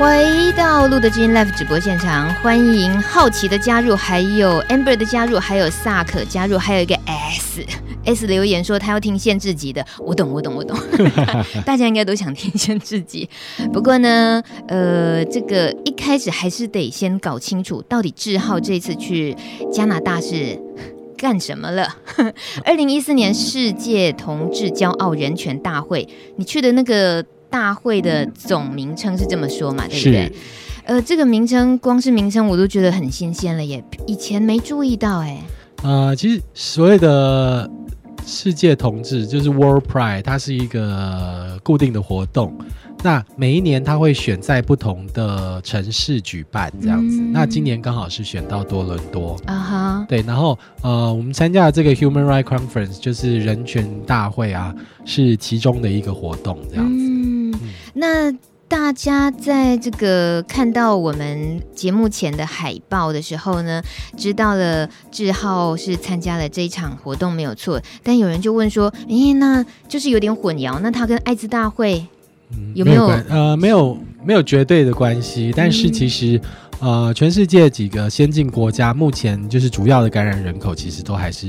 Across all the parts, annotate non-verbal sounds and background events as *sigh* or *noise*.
回到路德基因 Live 直播现场，欢迎好奇的加入，还有 Amber 的加入，还有萨克加入，还有一个 S *laughs* S 留言说他要听限制级的，我懂我懂我懂，*laughs* 大家应该都想听限制级。不过呢，呃，这个一开始还是得先搞清楚，到底志浩这次去加拿大是干什么了？*laughs* 二零一四年世界同志骄傲人权大会，你去的那个。大会的总名称是这么说嘛，对不对？呃，这个名称光是名称我都觉得很新鲜了耶，以前没注意到哎。呃，其实所谓的世界同志就是 World Pride，它是一个固定的活动。那每一年它会选在不同的城市举办这样子，嗯、那今年刚好是选到多伦多啊哈，对，然后呃，我们参加的这个 Human Rights Conference 就是人权大会啊，是其中的一个活动这样子。嗯，嗯，那大家在这个看到我们节目前的海报的时候呢，知道了志浩是参加了这一场活动没有错，但有人就问说，诶，那就是有点混淆，那他跟艾滋大会？嗯、有没有，呃，没有没有绝对的关系，但是其实、嗯、呃，全世界几个先进国家目前就是主要的感染人口，其实都还是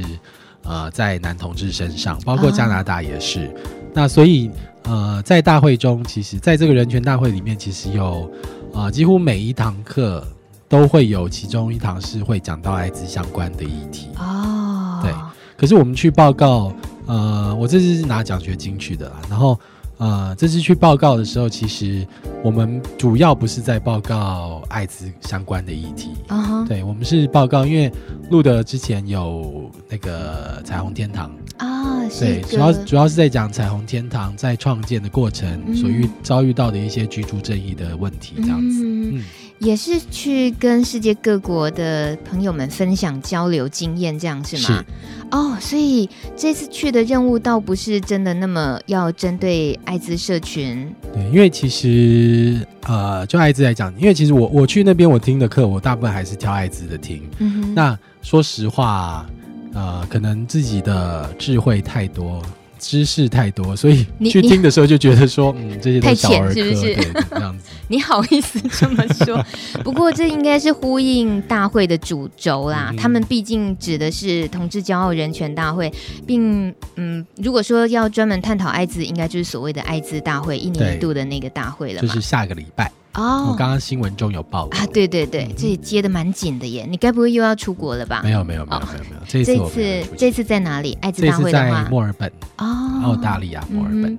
呃在男同志身上，包括加拿大也是。哦、那所以呃，在大会中，其实在这个人权大会里面，其实有呃几乎每一堂课都会有其中一堂是会讲到艾滋相关的议题哦。对，可是我们去报告，呃，我这次是拿奖学金去的啦，然后。呃，这次去报告的时候，其实我们主要不是在报告艾滋相关的议题，uh huh. 对，我们是报告，因为路德之前有那个彩虹天堂啊，uh, 对，主要主要是在讲彩虹天堂在创建的过程所遇遭遇到的一些居住正义的问题，这样子，嗯。嗯也是去跟世界各国的朋友们分享交流经验，这样是吗？是。哦，所以这次去的任务倒不是真的那么要针对艾滋社群。对，因为其实呃，就艾滋来讲，因为其实我我去那边我听的课，我大部分还是挑艾滋的听。嗯哼。那说实话，呃，可能自己的智慧太多。知识太多，所以去听的时候就觉得说，*laughs* 嗯，这些都小儿科，是不是？这样子。*laughs* 你好意思这么说？*laughs* 不过这应该是呼应大会的主轴啦。嗯、他们毕竟指的是同志骄傲人权大会，并嗯，如果说要专门探讨艾滋，应该就是所谓的艾滋大会，一年一度的那个大会了。就是下个礼拜。哦，我刚刚新闻中有报啊，对对对，这里接的蛮紧的耶，你该不会又要出国了吧？没有没有没有没有没有，这次这次在哪里？艾滋大会的话，在墨尔本。哦，澳大利亚墨尔本。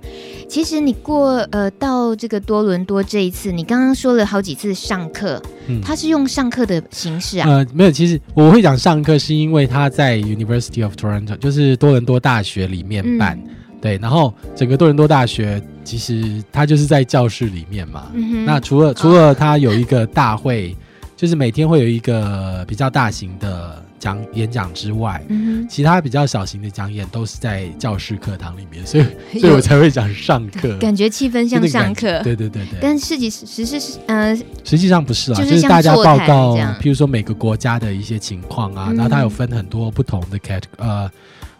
其实你过呃到这个多伦多这一次，你刚刚说了好几次上课，他是用上课的形式啊？呃，没有，其实我会讲上课，是因为他在 University of Toronto，就是多伦多大学里面办。对，然后整个多伦多大学其实它就是在教室里面嘛。嗯、那除了除了它有一个大会，哦、就是每天会有一个比较大型的讲演讲之外，嗯、其他比较小型的讲演都是在教室课堂里面，所以 *laughs* 所以我才会讲上课，*laughs* 感觉气氛像上课。对对对对。但实际实际是呃，实际上不是啊，就是，就是大家报告，譬如说每个国家的一些情况啊，嗯、然后它有分很多不同的 cat 呃。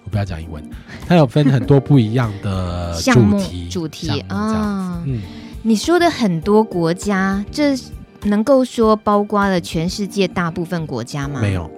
我不要讲英文，*laughs* 它有分很多不一样的主题，主题啊。嗯，你说的很多国家，这能够说包括了全世界大部分国家吗？没有，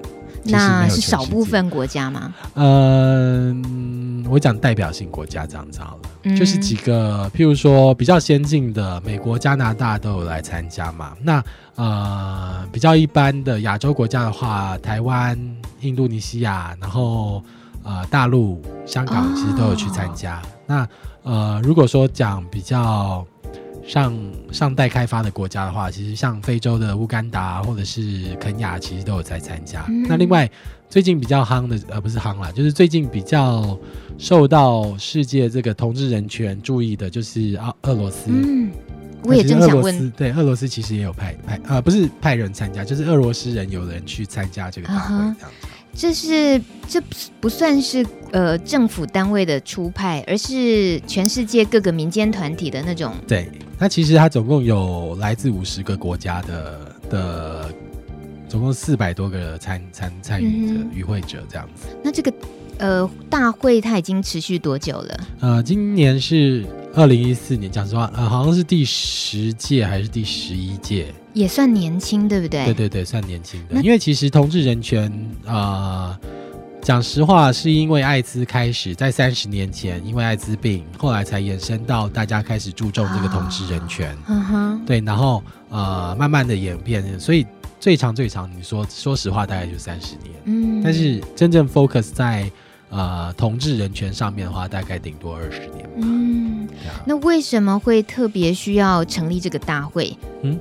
那是少部分国家吗？嗯，我讲代表性国家这样子好了，嗯、就是几个，譬如说比较先进的，美国、加拿大都有来参加嘛。那呃，比较一般的亚洲国家的话，台湾、印度尼西亚，然后。呃，大陆、香港其实都有去参加。Oh. 那呃，如果说讲比较上上代开发的国家的话，其实像非洲的乌干达或者是肯亚，其实都有在参加。Mm. 那另外最近比较夯的，呃，不是夯啦，就是最近比较受到世界这个同志人权注意的，就是俄俄罗斯。嗯，我也正想问，对，俄罗斯其实也有派派，呃，不是派人参加，就是俄罗斯人有人去参加这个大会这样子。Uh. 这是这不算是呃政府单位的出派，而是全世界各个民间团体的那种。对，那其实它总共有来自五十个国家的的，总共四百多个参参参与者与会者这样子。那这个呃大会它已经持续多久了？呃，今年是二零一四年，讲实话，呃，好像是第十届还是第十一届，也算年轻，对不对？对对对，算年轻的。因为其实同志人权，啊、呃，讲实话，是因为艾滋开始，在三十年前，因为艾滋病，后来才延伸到大家开始注重这个同志人权。嗯、哦、哼，对，然后呃，慢慢的演变，所以最长最长，你说说实话，大概就三十年。嗯，但是真正 focus 在。呃，同志人权上面的话，大概顶多二十年。嗯，那为什么会特别需要成立这个大会？嗯，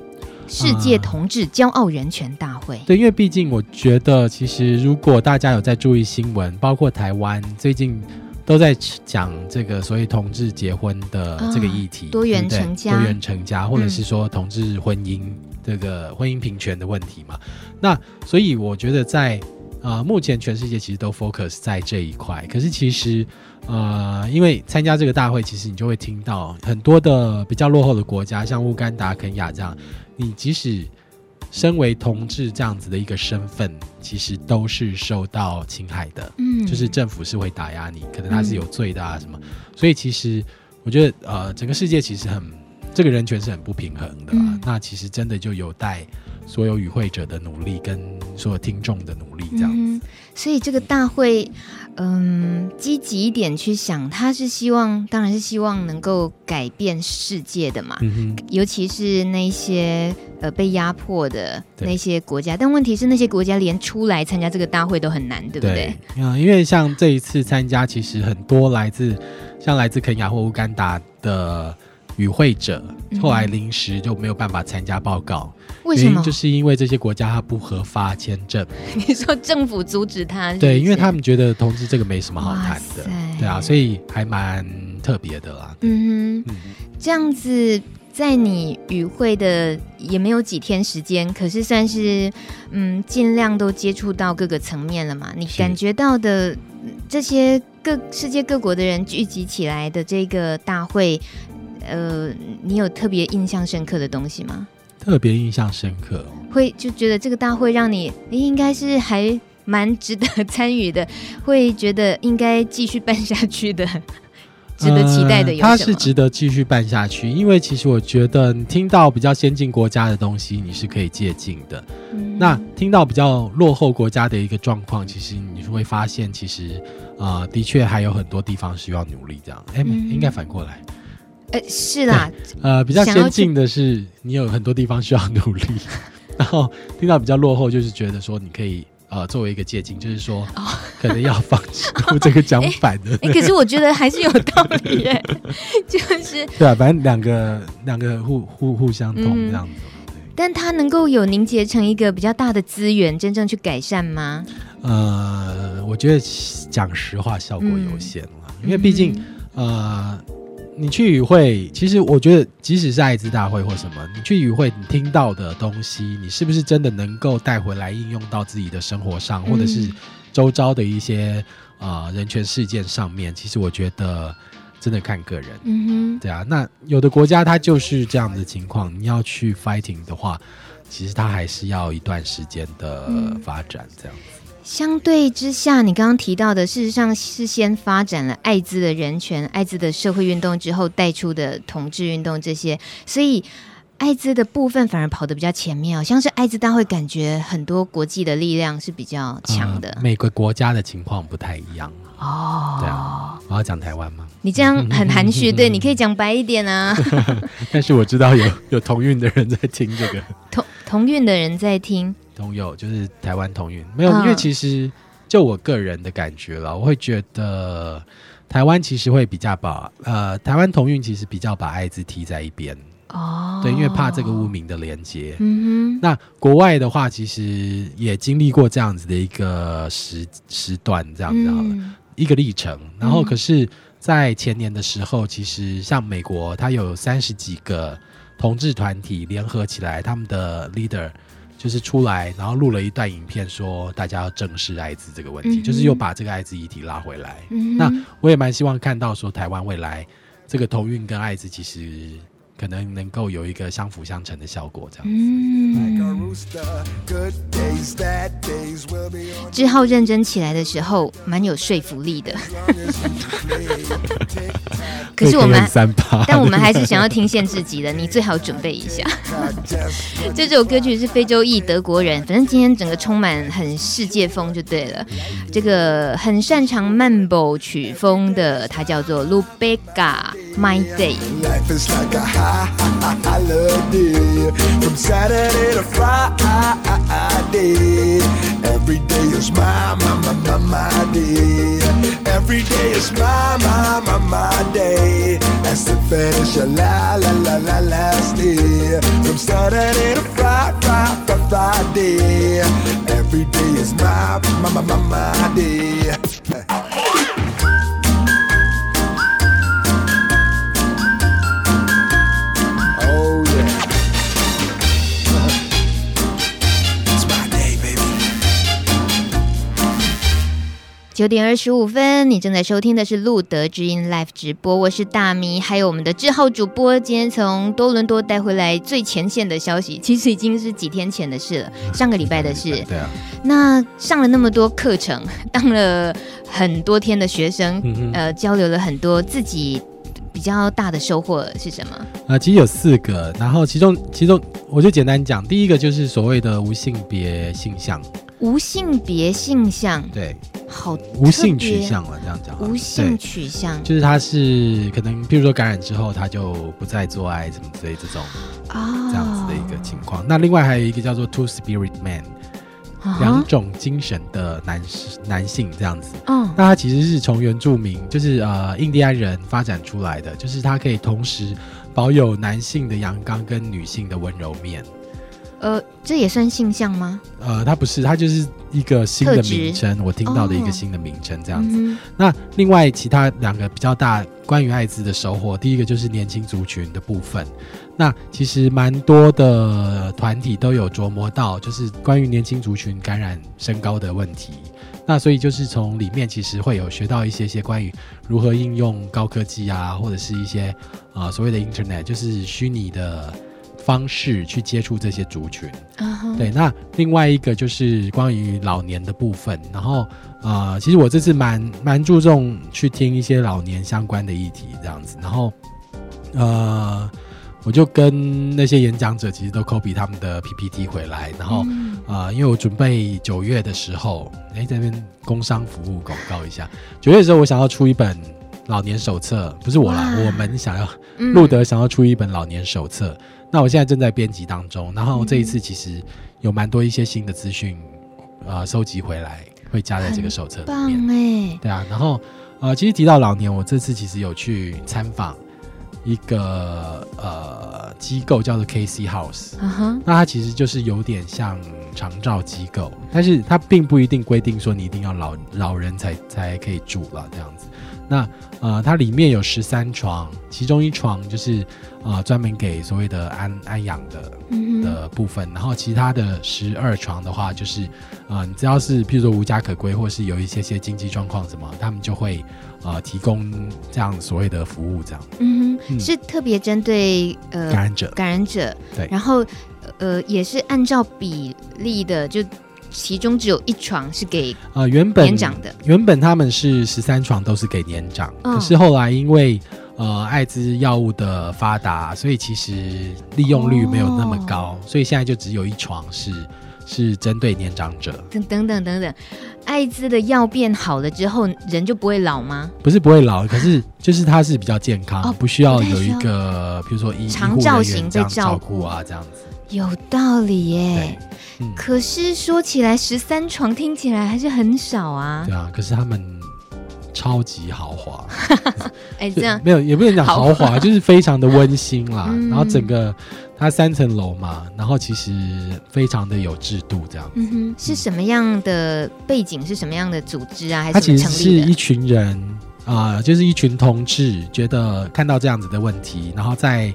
世界同志骄傲人权大会。对，因为毕竟我觉得，其实如果大家有在注意新闻，包括台湾最近都在讲这个所谓同志结婚的这个议题，哦、多元成家、多元成家，或者是说同志婚姻、嗯、这个婚姻平权的问题嘛。那所以我觉得在。啊、呃，目前全世界其实都 focus 在这一块，可是其实，呃，因为参加这个大会，其实你就会听到很多的比较落后的国家，像乌干达、肯亚这样，你即使身为同志这样子的一个身份，其实都是受到侵害的，嗯，就是政府是会打压你，可能他是有罪的啊什么，嗯、所以其实我觉得，呃，整个世界其实很这个人权是很不平衡的、啊嗯，那其实真的就有待。所有与会者的努力跟所有听众的努力，这样子、嗯。所以这个大会，嗯，积极一点去想，他是希望，当然是希望能够改变世界的嘛。嗯、尤其是那些呃被压迫的那些国家，但问题是那些国家连出来参加这个大会都很难，对不对？因为像这一次参加，其实很多来自像来自肯雅或乌干达的与会者，后来临时就没有办法参加报告。为什么？原因就是因为这些国家它不核发签证。*laughs* 你说政府阻止他是是？对，因为他们觉得同志这个没什么好谈的，对啊，所以还蛮特别的啦。嗯哼，这样子在你与会的也没有几天时间，可是算是嗯尽量都接触到各个层面了嘛。你感觉到的这些各世界各国的人聚集起来的这个大会，呃，你有特别印象深刻的东西吗？特别印象深刻，会就觉得这个大会让你应该是还蛮值得参与的，*laughs* 会觉得应该继续办下去的，*laughs* 值得期待的？它是值得继续办下去，因为其实我觉得你听到比较先进国家的东西，你是可以借鉴的。嗯。那听到比较落后国家的一个状况，其实你会发现，其实啊、呃，的确还有很多地方需要努力。这样，哎、嗯，应该反过来。呃，是啦，*laughs* 呃，比较先进的是，你有很多地方需要努力，*laughs* 然后听到比较落后，就是觉得说你可以呃作为一个借镜，就是说可能要放弃这个讲反的。*laughs* 哎、欸欸，可是我觉得还是有道理耶，就是对啊，反正两个两个互互互相通这样子，嗯、但它能够有凝结成一个比较大的资源，真正去改善吗？呃，我觉得讲实话效果有限了，嗯、因为毕竟、嗯、呃。你去与会，其实我觉得，即使是艾滋大会或什么，你去与会，你听到的东西，你是不是真的能够带回来应用到自己的生活上，或者是周遭的一些啊、呃、人权事件上面？其实我觉得真的看个人。嗯哼，对啊。那有的国家它就是这样的情况，你要去 fighting 的话，其实它还是要一段时间的发展这样子。相对之下，你刚刚提到的，事实上是先发展了艾滋的人权、艾滋的社会运动之后带出的同志运动这些，所以艾滋的部分反而跑得比较前面，好像是艾滋大会，感觉很多国际的力量是比较强的。每个国家的情况不太一样哦。对啊，我要讲台湾吗？你这样很含蓄，对，你可以讲白一点啊。但是我知道有有同运的人在听这个，同同运的人在听。同有就是台湾同运没有，因为其实就我个人的感觉了，我会觉得台湾其实会比较把呃台湾同运其实比较把艾滋踢在一边哦，对，因为怕这个污名的连接。嗯哼，那国外的话其实也经历过这样子的一个时时段，这样子好了、嗯、一个历程。然后可是，在前年的时候，其实像美国，它有三十几个同志团体联合起来，他们的 leader。就是出来，然后录了一段影片，说大家要正视艾滋这个问题，嗯，就是又把这个艾滋议题拉回来。嗯、那我也蛮希望看到说，台湾未来这个同运跟艾滋其实可能能够有一个相辅相成的效果，这样子。嗯，志浩认真起来的时候，蛮有说服力的。*laughs* *laughs* 可是我们但我们还是想要听限制级的，你最好准备一下。*laughs* 这首歌曲是非洲裔德国人，反正今天整个充满很世界风就对了。这个很擅长曼波曲风的，他叫做 Lubega My Day. Life is like a holiday from Saturday to Friday. Every day is my, my, my, my, my day. Every day is my, my, my, my day. As to finish a la, la, la, la, last day. From Saturday to Friday, Friday. Every day is my, my, my, my, my day. 九点二十五分，你正在收听的是路德之音 Live 直播，我是大咪，还有我们的志浩主播。今天从多伦多带回来最前线的消息，其实已经是几天前的事了，上个礼拜的事。对啊。那上了那么多课程，*laughs* 当了很多天的学生，嗯、呃，交流了很多，自己比较大的收获是什么？呃，其实有四个，然后其中其中我就简单讲，第一个就是所谓的无性别性向。无性别性向，对，好，无性取向了，这样讲，无性取向，就是他是可能，譬如说感染之后，他就不再做爱，什么之类这种，啊，这样子的一个情况。那另外还有一个叫做 Two Spirit Man，两种精神的男男性这样子。嗯，那他其实是从原住民，就是呃印第安人发展出来的，就是他可以同时保有男性的阳刚跟女性的温柔面。呃，这也算性向吗？呃，它不是，它就是一个新的名称，我听到的一个新的名称这样子。哦嗯、那另外其他两个比较大关于艾滋的收获，第一个就是年轻族群的部分。那其实蛮多的团体都有琢磨到，就是关于年轻族群感染升高的问题。那所以就是从里面其实会有学到一些些关于如何应用高科技啊，或者是一些啊、呃、所谓的 Internet，就是虚拟的。方式去接触这些族群，uh-huh. 对。那另外一个就是关于老年的部分，然后呃，其实我这次蛮蛮注重去听一些老年相关的议题这样子，然后呃，我就跟那些演讲者其实都 copy 他们的 PPT 回来，然后、嗯、呃，因为我准备九月的时候，哎，这边工商服务广告一下，九月的时候我想要出一本老年手册，不是我啦，我们想要路德想要出一本老年手册。嗯那我现在正在编辑当中，然后这一次其实有蛮多一些新的资讯，呃，收集回来会加在这个手册里面。棒哎！对啊，然后呃，其实提到老年，我这次其实有去参访一个呃机构，叫做 KC House。嗯哼。那它其实就是有点像长照机构，但是它并不一定规定说你一定要老老人才才可以住了这样子。那呃，它里面有十三床，其中一床就是呃专门给所谓的安安养的、嗯、的部分，然后其他的十二床的话，就是啊、呃，你只要是譬如说无家可归，或是有一些些经济状况什么，他们就会呃提供这样所谓的服务，这样。嗯哼，是特别针对呃感染者，感染者对，然后呃也是按照比例的就。其中只有一床是给呃原本年长的，原本他们是十三床都是给年长，哦，可是后来因为呃艾滋药物的发达，所以其实利用率没有那么高，哦，所以现在就只有一床是是针对年长者。等等等等等，艾滋的药变好了之后，人就不会老吗？不是不会老，可是就是它是比较健康，哦，不需要有一个比如说医长照型这样照顾啊这样子。有道理耶。嗯、可是说起来，十三床听起来还是很少啊。对啊，可是他们超级豪华。*laughs* 哎、欸，这样没有也不能讲豪华，就是非常的温馨啦。*laughs* 嗯、然后整个它三层楼嘛，然后其实非常的有制度，这样。嗯哼，是什么样的背景？是什么样的组织啊？还是它其实是一群人啊、呃，就是一群同志，觉得看到这样子的问题，然后在。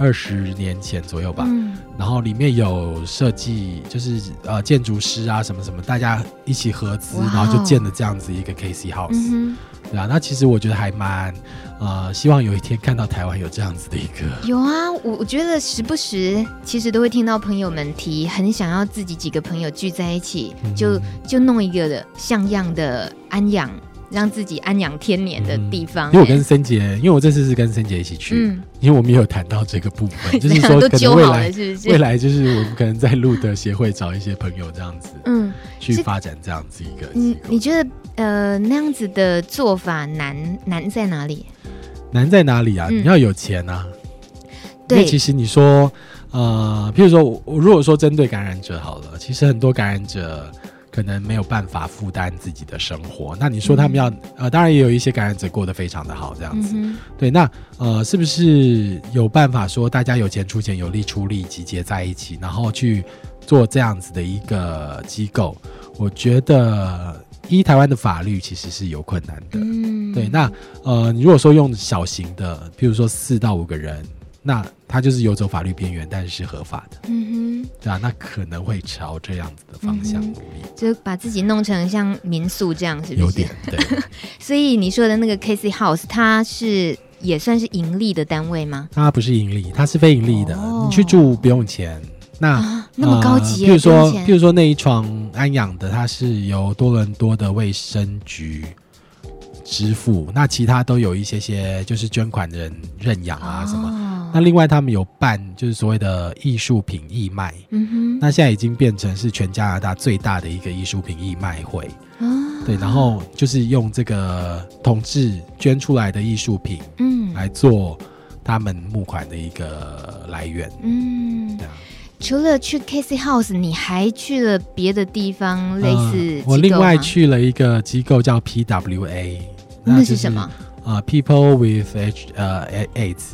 二十年前左右吧，嗯，然后里面有设计，就是呃建筑师啊什么什么，大家一起合资，然后就建了这样子一个 KC House，嗯，对啊，那其实我觉得还蛮呃，希望有一天看到台湾有这样子的一个。有啊，我我觉得时不时其实都会听到朋友们提，很想要自己几个朋友聚在一起，嗯，就就弄一个的像样的安养让自己安养天年的地方。嗯、因为我跟森杰，因为我这次是跟森杰一起去，嗯，因为我们也有谈到这个部分，*laughs* 就是说可能未来是不是未来就是我们可能在路德协会找一些朋友这样子，嗯，去发展这样子一个。你你觉得呃那样子的做法难难在哪里？难在哪里啊？嗯、你要有钱啊。对，因为其实你说呃，譬如说我如果说针对感染者好了，其实很多感染者。可能没有办法负担自己的生活，那你说他们要、嗯、呃，当然也有一些感染者过得非常的好，这样子，嗯、对，那呃，是不是有办法说大家有钱出钱，有力出力，集结在一起，然后去做这样子的一个机构？我觉得依台湾的法律其实是有困难的，嗯，对，那呃，你如果说用小型的，譬如说四到五个人。那他就是游走法律边缘，但是是合法的，嗯哼，对啊，那可能会朝这样子的方向努力，嗯、就把自己弄成像民宿这样，是不是？有点对。*laughs* 所以你说的那个 Casey House，它是也算是盈利的单位吗？它不是盈利，它是非盈利的。哦、你去住不用钱，那、啊、那么高级、呃。比如说，比如说那一床安养的，它是由多伦多的卫生局。支付，那其他都有一些些，就是捐款的人认养啊什么。哦、那另外他们有办，就是所谓的艺术品义卖。嗯哼。那现在已经变成是全加拿大最大的一个艺术品义卖会。哦。对，然后就是用这个同志捐出来的艺术品，嗯，来做他们募款的一个来源。嗯。对啊。除了去 Casey House，你还去了别的地方类似、呃？我另外去了一个机构叫 PWA。那是什么？啊，People with H 呃 AIDS，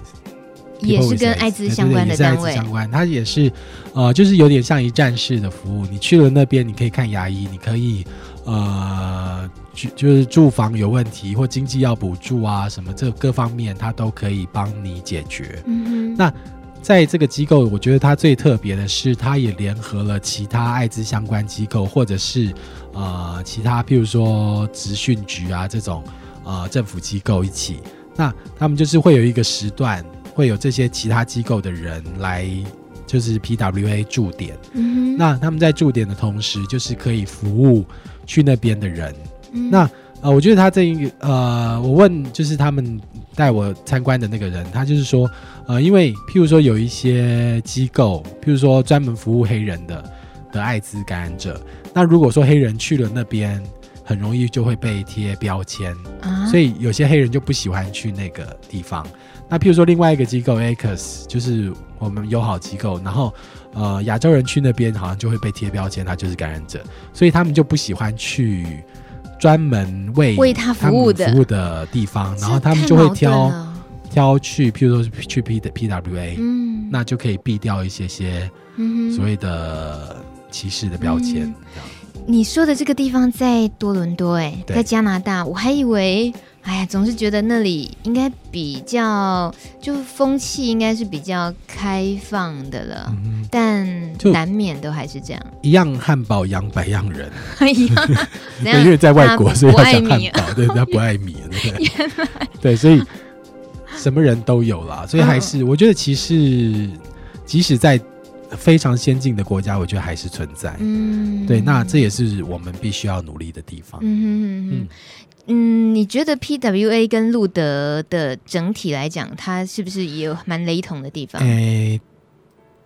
也是跟艾滋相关的单位。相关，它也是，呃，就是有点像一站式的服务。你去了那边，你可以看牙医，你可以呃，就就是住房有问题或经济要补助啊什么，这各方面它都可以帮你解决。嗯哼。那在这个机构，我觉得它最特别的是，它也联合了其他艾滋相关机构，或者是呃其他，譬如说职训局啊这种。呃，政府机构一起，那他们就是会有一个时段，会有这些其他机构的人来，就是 PWA 驻点。嗯，那他们在驻点的同时，就是可以服务去那边的人。嗯、那呃，我觉得他这一个呃，我问就是他们带我参观的那个人，他就是说，呃，因为譬如说有一些机构，譬如说专门服务黑人的的艾滋感染者，那如果说黑人去了那边。很容易就会被贴标签，啊、所以有些黑人就不喜欢去那个地方。那譬如说另外一个机构 ACUS 就是我们友好机构，然后呃亚洲人去那边好像就会被贴标签，他就是感染者，所以他们就不喜欢去专门为为他服务的。服务的地方，然后他们就会挑挑去，譬如说去 P 的 PWA，嗯，那就可以避掉一些些所谓的歧视的标签。嗯你说的这个地方在多伦多，哎，在加拿大，我还以为，哎呀，总是觉得那里应该比较，就风气应该是比较开放的了，嗯、但难免都还是这样。一样汉堡，养百样人，一样，因为在外国，所以要讲汉堡，对，他不爱米，对所以什么人都有啦，所以还是、嗯、我觉得，其实即使在。非常先进的国家，我觉得还是存在。嗯，对，那这也是我们必须要努力的地方。嗯嗯嗯嗯，你觉得 PWA 跟路德的整体来讲，它是不是也有蛮雷同的地方？诶，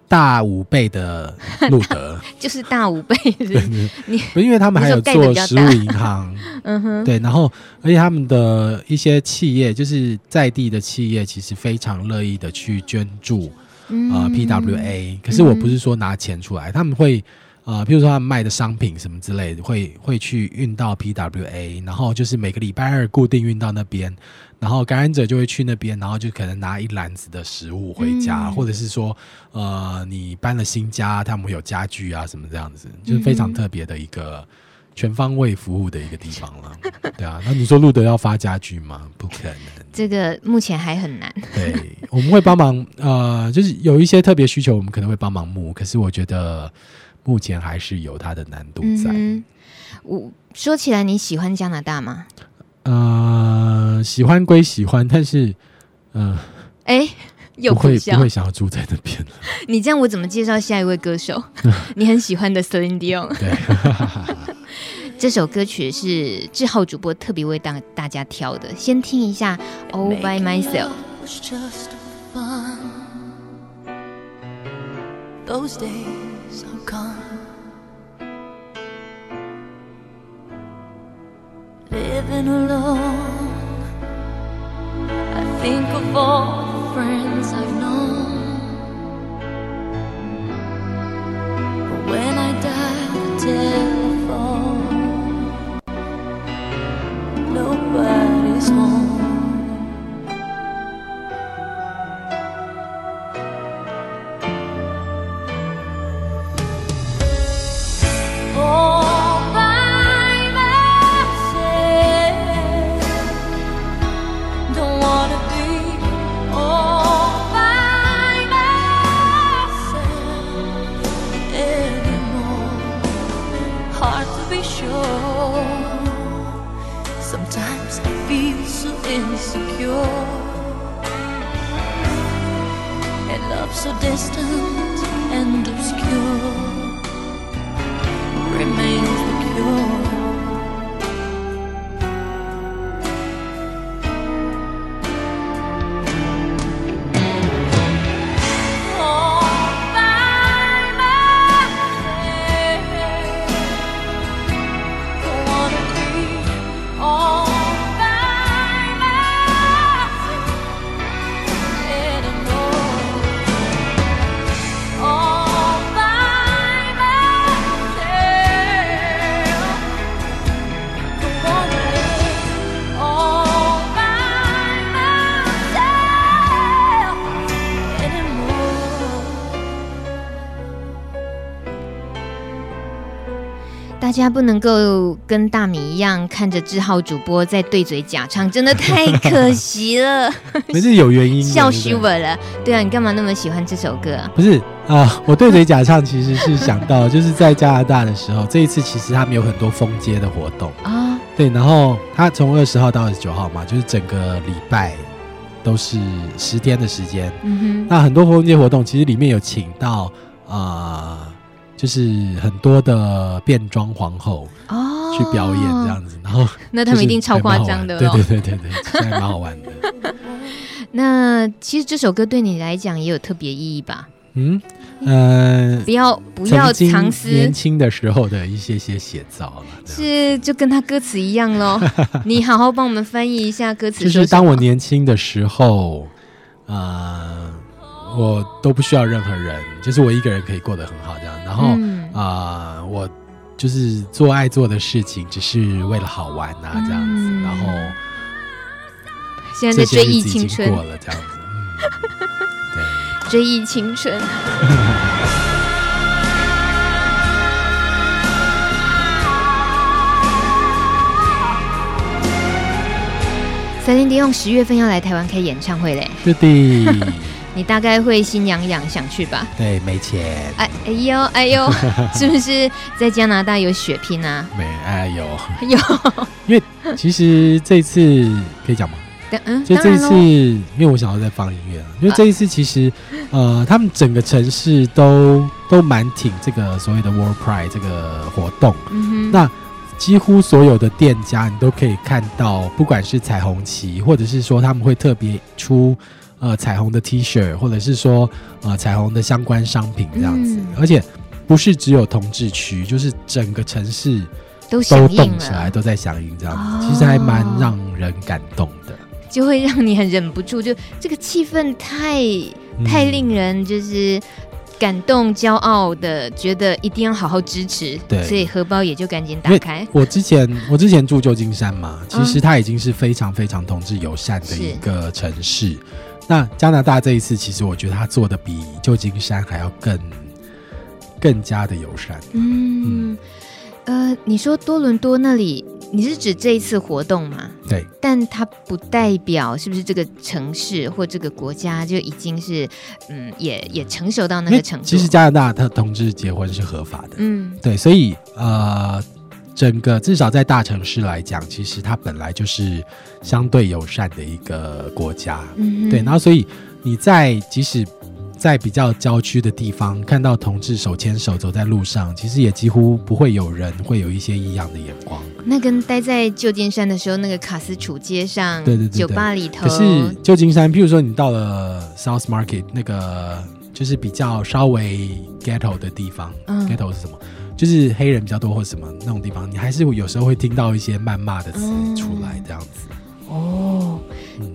大五倍的路德 *laughs* 就是大五倍是是？你因为他们还有做食物银行，嗯哼，对，然后而且他们的一些企业，就是在地的企业，其实非常乐意的去捐助。呃，PWA，可是我不是说拿钱出来，嗯、他们会，呃，譬如说他们卖的商品什么之类的，会会去运到 PWA，然后就是每个礼拜二固定运到那边，然后感染者就会去那边，然后就可能拿一篮子的食物回家，嗯、或者是说，呃，你搬了新家，他们会有家具啊什么这样子，就是非常特别的一个。全方位服务的一个地方了，*laughs* 对啊，那你说路德要发家具吗？不可能，这个目前还很难。对，我们会帮忙，呃，就是有一些特别需求，我们可能会帮忙募，可是我觉得目前还是有它的难度在。嗯、我说起来，你喜欢加拿大吗？呃，喜欢归喜欢，但是，嗯、呃，哎、欸。不会不会想要住在那边。*laughs* 你这样我怎么介绍下一位歌手？你很喜欢的 Celine Dion。对，*laughs* 这首歌曲是志浩主播特别为大大家挑的，先听一下《All by Myself》。love so distant and obscure remains the cure. 大家不能够跟大米一样看着志浩主播在对嘴假唱，真的太可惜了。*laughs* 不是有原因，*laughs* 笑死我了。对啊，你干嘛那么喜欢这首歌啊？不是啊、呃，我对嘴假唱其实是想到，就是在加拿大的时候，这一次其实他们有很多封街的活动啊。*laughs* 对，然后他从二十号到二十九号嘛，就是整个礼拜都是十天的时间。嗯哼，那很多封街活动其实里面有请到啊。呃就是很多的变装皇后哦去表演这样子，哦、然后 *laughs* 那他们一定超夸张的，对对对对对，*laughs* 蛮好玩的。*laughs* 那其实这首歌对你来讲也有特别意义吧？嗯呃，不要不要藏私年轻的时候的一些些写照了，是就跟他歌词一样喽。你好好帮我们翻译一下歌词，就是当我年轻的时候，呃。我都不需要任何人，就是我一个人可以过得很好这样。然后啊、嗯呃，我就是做爱做的事情，只是为了好玩啊这样子。嗯、然后现在在追忆青春过了这样子，嗯、对，追忆青春。*laughs* 三天迪用十月份要来台湾开演唱会嘞，是的。你大概会心痒痒想去吧？对，没钱。哎哎呦哎呦，*laughs* 是不是在加拿大有血拼啊？没哎呦 *laughs* 有，因为其实这次可以讲吗？嗯，就这一次，因为我想要再放音乐啊。因为这一次其实，呃，他们整个城市都都蛮挺这个所谓的 World Pride 这个活动。嗯哼，那几乎所有的店家，你都可以看到，不管是彩虹旗，或者是说他们会特别出。呃，彩虹的 T 恤，或者是说，呃，彩虹的相关商品这样子，嗯、而且不是只有同志区，就是整个城市都都动起来，都在响应这样子，哦、其实还蛮让人感动的，就会让你很忍不住，就这个气氛太太令人就是感动、骄傲的，觉得一定要好好支持，对，所以荷包也就赶紧打开。我之前我之前住旧金山嘛，其实它已经是非常非常同志友善的一个城市。那加拿大这一次，其实我觉得他做的比旧金山还要更更加的友善。嗯，嗯呃，你说多伦多那里，你是指这一次活动吗？对，但它不代表是不是这个城市或这个国家就已经是嗯，也也成熟到那个程度。其实加拿大他同志结婚是合法的。嗯，对，所以呃。整个至少在大城市来讲，其实它本来就是相对友善的一个国家，嗯，对。然后所以你在即使在比较郊区的地方看到同志手牵手走在路上，其实也几乎不会有人会有一些异样的眼光。那跟待在旧金山的时候，那个卡斯楚街上，对对对，对，酒吧里头。可是旧金山，譬如说你到了 South Market 那个，就是比较稍微 ghetto 的地方，嗯，ghetto 是什么？就是黑人比较多或什么那种地方，你还是有时候会听到一些谩骂的词出来，这样子。嗯、哦。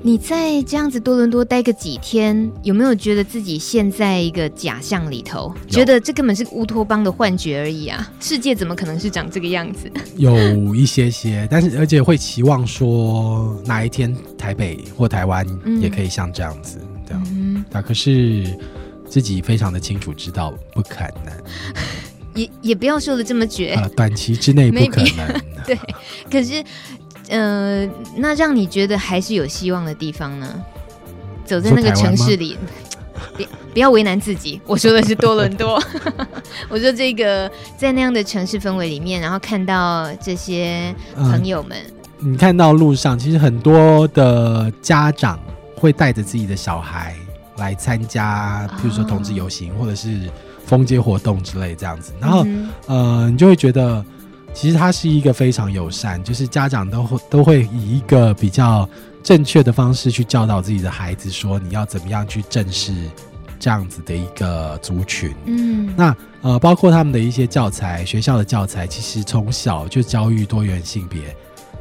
你在这样子多伦多待个几天，有没有觉得自己陷在一个假象里头？觉得这根本是乌托邦的幻觉而已啊！世界怎么可能是长这个样子？有一些些，但是而且会期望说哪一天台北或台湾也可以像这样子，嗯、这样。嗯，那可是自己非常的清楚知道不可能，也也不要说的这么绝，呃，短期之内不可能。*laughs* 对，可是。呃，那让你觉得还是有希望的地方呢？走在那个城市里，*laughs* 别不要为难自己。我说的是多伦多，*laughs* 我说这个在那样的城市氛围里面，然后看到这些朋友们，嗯，你看到路上其实很多的家长会带着自己的小孩来参加，比如说同志游行，哦，或者是封街活动之类这样子，然后，嗯，呃，你就会觉得。其实他是一个非常友善，就是家长都会都会以一个比较正确的方式去教导自己的孩子，说你要怎么样去正视这样子的一个族群。嗯，那呃，包括他们的一些教材，学校的教材，其实从小就教育多元性别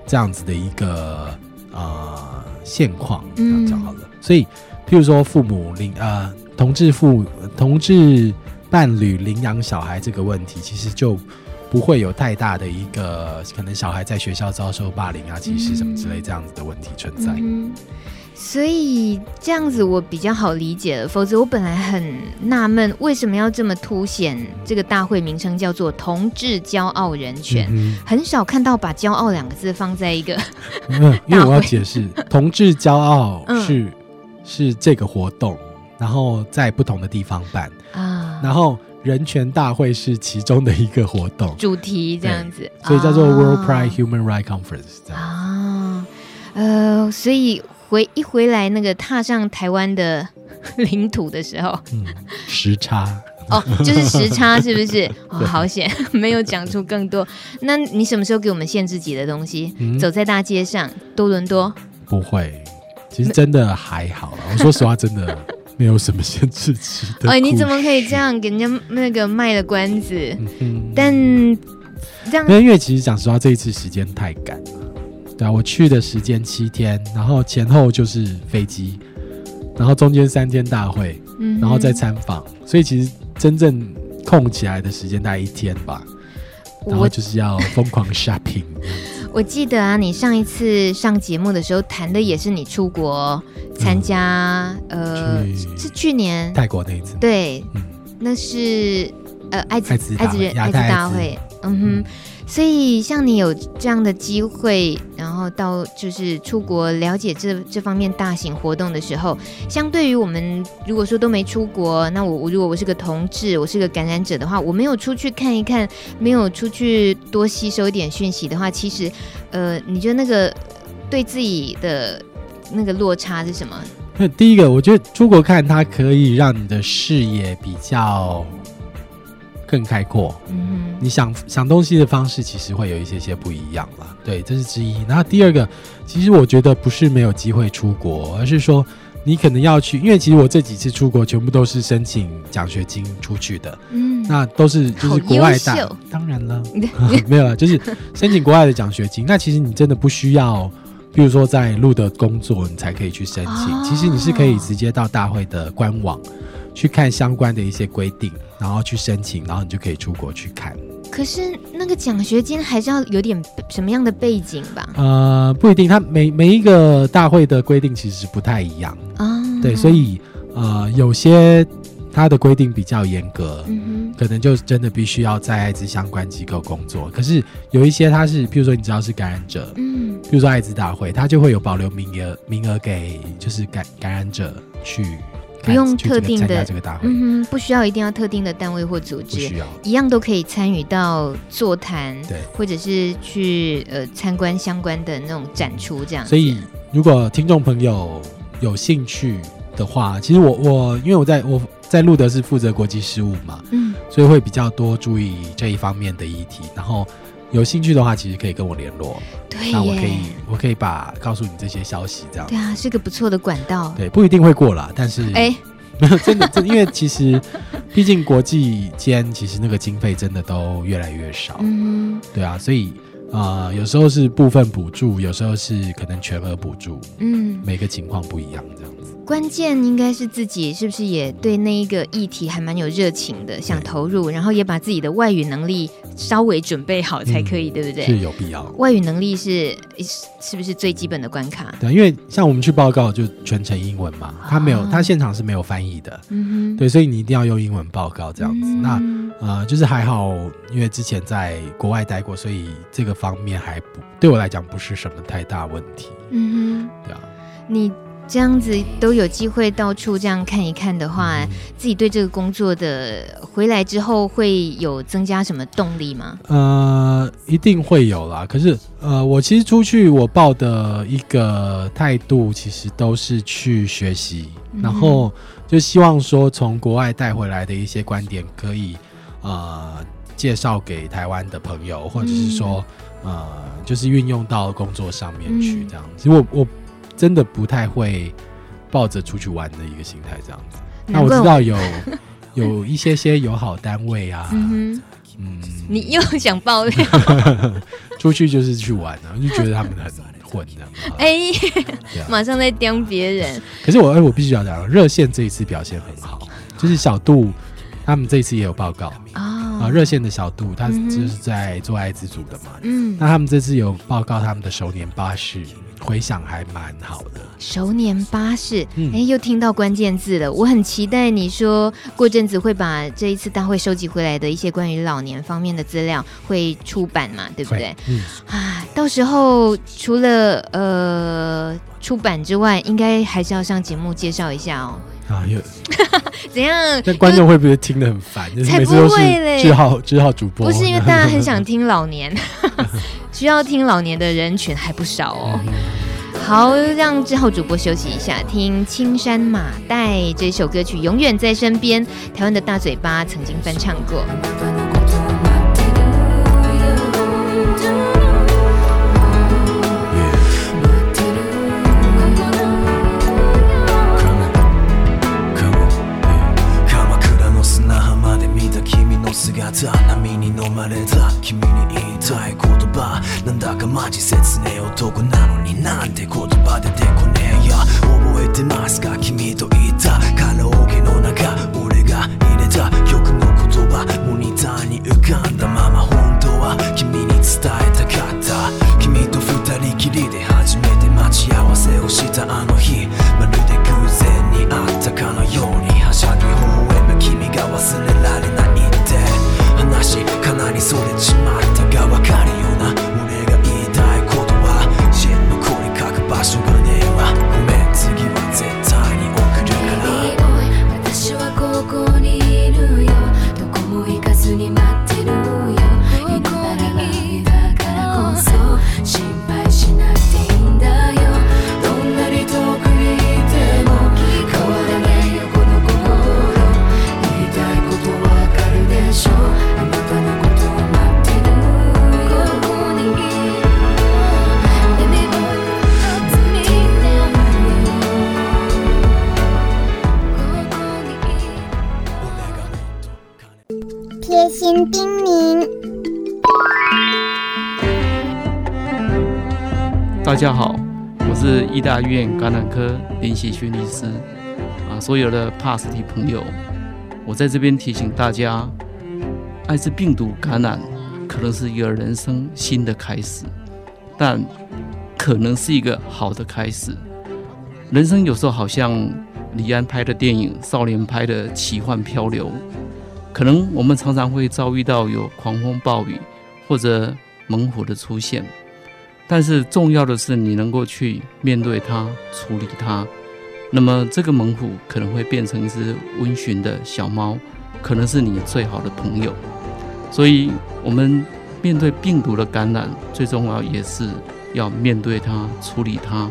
这样子的一个呃现况，这样讲好了。嗯，所以，譬如说父母领呃同志父同志伴侣领养小孩这个问题，其实就。不会有太大的一个可能，小孩在学校遭受霸凌啊、歧视什么之类这样子的问题存在。嗯，所以这样子我比较好理解了。否则我本来很纳闷，为什么要这么凸显这个大会名称叫做“同志骄傲人权”？嗯，很少看到把“骄傲”两个字放在一个。*laughs* *laughs* 嗯，因为我要解释，“同志骄傲”是、嗯、是这个活动，然后在不同的地方办啊，然后。人权大会是其中的一个活动主题，这样子，所以叫做 World Pride Human Rights Conference 啊。呃，所以回一回来，那个踏上台湾的领土的时候，嗯，时差哦，就是时差，是不是？*laughs* 哦，好险，没有讲出更多。那你什么时候给我们限制级的东西？嗯，走在大街上，多伦多不会，其实真的还好。我说实话，真的。没有什么限制级的。哎，你怎么可以这样给人家那个卖了关子？嗯、但这样，因为其实讲实话，这一次时间太赶了。对啊，我去的时间七天，然后前后就是飞机，然后中间三天大会，嗯、然后再参访，所以其实真正空起来的时间大概一天吧。然后就是要疯狂 shopping。我记得啊，你上一次上节目的时候谈的也是你出国参加，嗯、呃，是去年。泰国那一次。对，嗯、那是呃艾滋艾滋人艾滋大会，嗯哼。所以，像你有这样的机会，然后到就是出国了解这这方面大型活动的时候，相对于我们如果说都没出国，那我我如果我是个同志，我是个感染者的话，我没有出去看一看，没有出去多吸收一点讯息的话，其实，呃，你觉得那个对自己的那个落差是什么？第一个，我觉得出国看它可以让你的视野比较。更开阔，嗯，你想想东西的方式其实会有一些些不一样了，对，这是之一。然后第二个，其实我觉得不是没有机会出国，而是说你可能要去，因为其实我这几次出国全部都是申请奖学金出去的，嗯，那都是就是国外大，当然了，*laughs* 没有了，就是申请国外的奖学金。那其实你真的不需要，比如说在路的工作，你才可以去申请。哦，其实你是可以直接到大会的官网去看相关的一些规定。然后去申请，然后你就可以出国去看。可是那个奖学金还是要有点什么样的背景吧？呃，不一定，它每每一个大会的规定其实是不太一样啊。哦、对，所以呃，有些它的规定比较严格，嗯，可能就真的必须要在艾滋相关机构工作。可是有一些它是，譬如说你知道是感染者，嗯，比如说艾滋大会，它就会有保留名额，名额给就是感感染者去。不用特定的，嗯哼，不需要一定要特定的单位或组织，一样都可以参与到座谈，对，或者是去呃参观相关的那种展出这样。所以，如果听众朋友有兴趣的话，其实我我因为我在我在路德是负责国际事务嘛，嗯，所以会比较多注意这一方面的议题。然后有兴趣的话，其实可以跟我联络。对，那我可以我可以把告诉你这些消息，这样。对啊，是个不错的管道。对，不一定会过啦，但是哎，没 *laughs* 有真的，真因为其实毕竟国际间其实那个经费真的都越来越少。嗯，对啊，所以。啊、呃，有时候是部分补助，有时候是可能全额补助，嗯，每个情况不一样，这样子。关键应该是自己是不是也对那一个议题还蛮有热情的，想投入，然后也把自己的外语能力稍微准备好才可以，嗯、对不对？是有必要。外语能力是是不是最基本的关卡？对，因为像我们去报告就全程英文嘛，他没有，他现场是没有翻译的，嗯哼，对，所以你一定要用英文报告这样子。嗯、那。呃，就是还好，因为之前在国外待过，所以这个方面还不对我来讲不是什么太大问题。嗯哼，对啊，你这样子都有机会到处这样看一看的话，嗯、自己对这个工作的回来之后会有增加什么动力吗？呃，一定会有啦。可是，呃，我其实出去我抱的一个态度，其实都是去学习，嗯、然后就希望说从国外带回来的一些观点可以。呃，介绍给台湾的朋友，或者是说，嗯、呃，就是运用到工作上面去这样子。其实、嗯、我我真的不太会抱着出去玩的一个心态这样子。那我知道有 *laughs* 有一些些友好单位啊，*laughs* 嗯，嗯你又想爆料？*laughs* 出去就是去玩啊，就觉得他们很混这样。哎，欸啊、马上在刁别人。可是我哎，我必须要讲，热线这一次表现很好，就是小杜。他们这一次也有报告啊，热线的小杜，他就是在做爱滋组的嘛。嗯，那他们这次有报告他们的首年巴士回想还蛮好的。熟年巴士，哎，又听到关键字了。我很期待你说过阵子会把这一次大会收集回来的一些关于老年方面的资料会出版嘛，对不对？嗯，啊，到时候除了呃出版之外，应该还是要上节目介绍一下哦。啊，有 *laughs* 怎样？*laughs* 那观众会不会听得很烦？才不会嘞！志浩，志浩主播，不是因为大家很想 *laughs* 听老年，需要听老年的人群还不少哦。好，让志浩主播休息一下，听《青山马代》这首歌曲，永远在身边。台湾的大嘴巴曾经翻唱过。た波に飲まれた。君に言いたい言葉。なんだかマジ切ねえ男なのに。なんてこと大家好，我是医大医院感染科林喜勋医师啊，所有的 PARS 朋友，我在这边提醒大家，艾滋病毒感染可能是一个人生新的开始，但可能是一个好的开始。人生有时候好像李安拍的电影，少年拍的奇幻漂流，可能我们常常会遭遇到有狂风暴雨或者猛虎的出现。但是重要的是，你能够去面对它，处理它。那么这个猛虎可能会变成一只温驯的小猫，可能是你最好的朋友。所以，我们面对病毒的感染，最重要也是要面对它，处理它。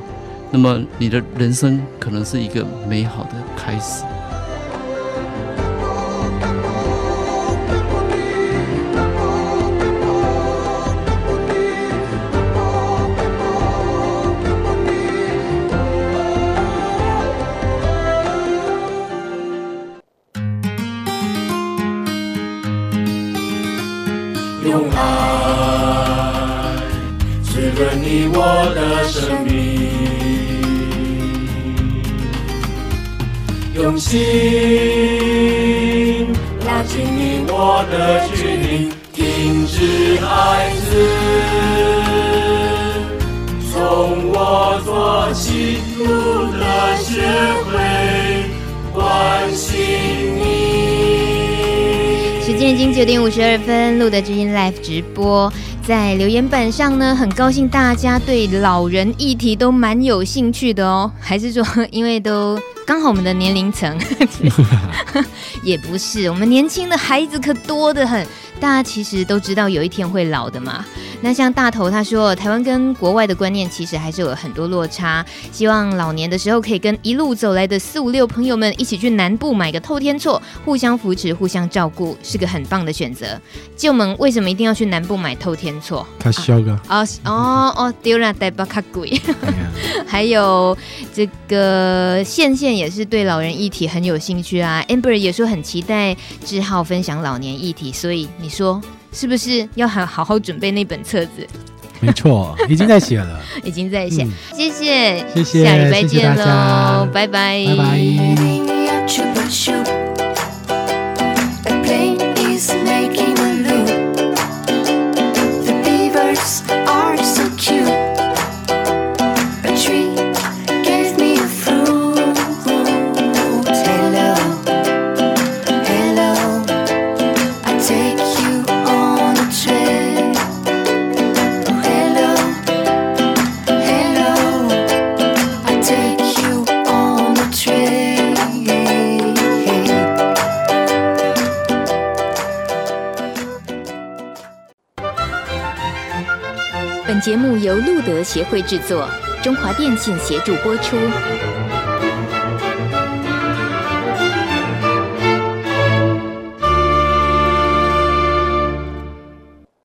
那么你的人生可能是一个美好的开始。用爱滋润你我的生命，用心拉近你我的距离，停止孩子，从我做起，路的学会。已经九点五十二分，录的知音 Life 直播，在留言板上呢，很高兴大家对老人议题都蛮有兴趣的哦，还是说因为都刚好我们的年龄层，*laughs* 也不是，我们年轻的孩子可多得很。大家其实都知道有一天会老的嘛。那像大头他说，台湾跟国外的观念其实还是有很多落差。希望老年的时候可以跟一路走来的四五六朋友们一起去南部买个透天厝，互相扶持，互相照顾，是个很棒的选择。就我们为什么一定要去南部买透天厝？他笑个哦哦哦，丢了带巴卡鬼。*laughs* 还有这个线线也是对老人议题很有兴趣啊。Amber 也说很期待志浩分享老年议题，所以你。说是不是要好好好准备那本册子？没错，*laughs* 已经在写了，已经在写。嗯、谢谢，谢谢，下礼拜见喽，拜拜，拜拜。节目由路德协会制作，中华电信协助播出。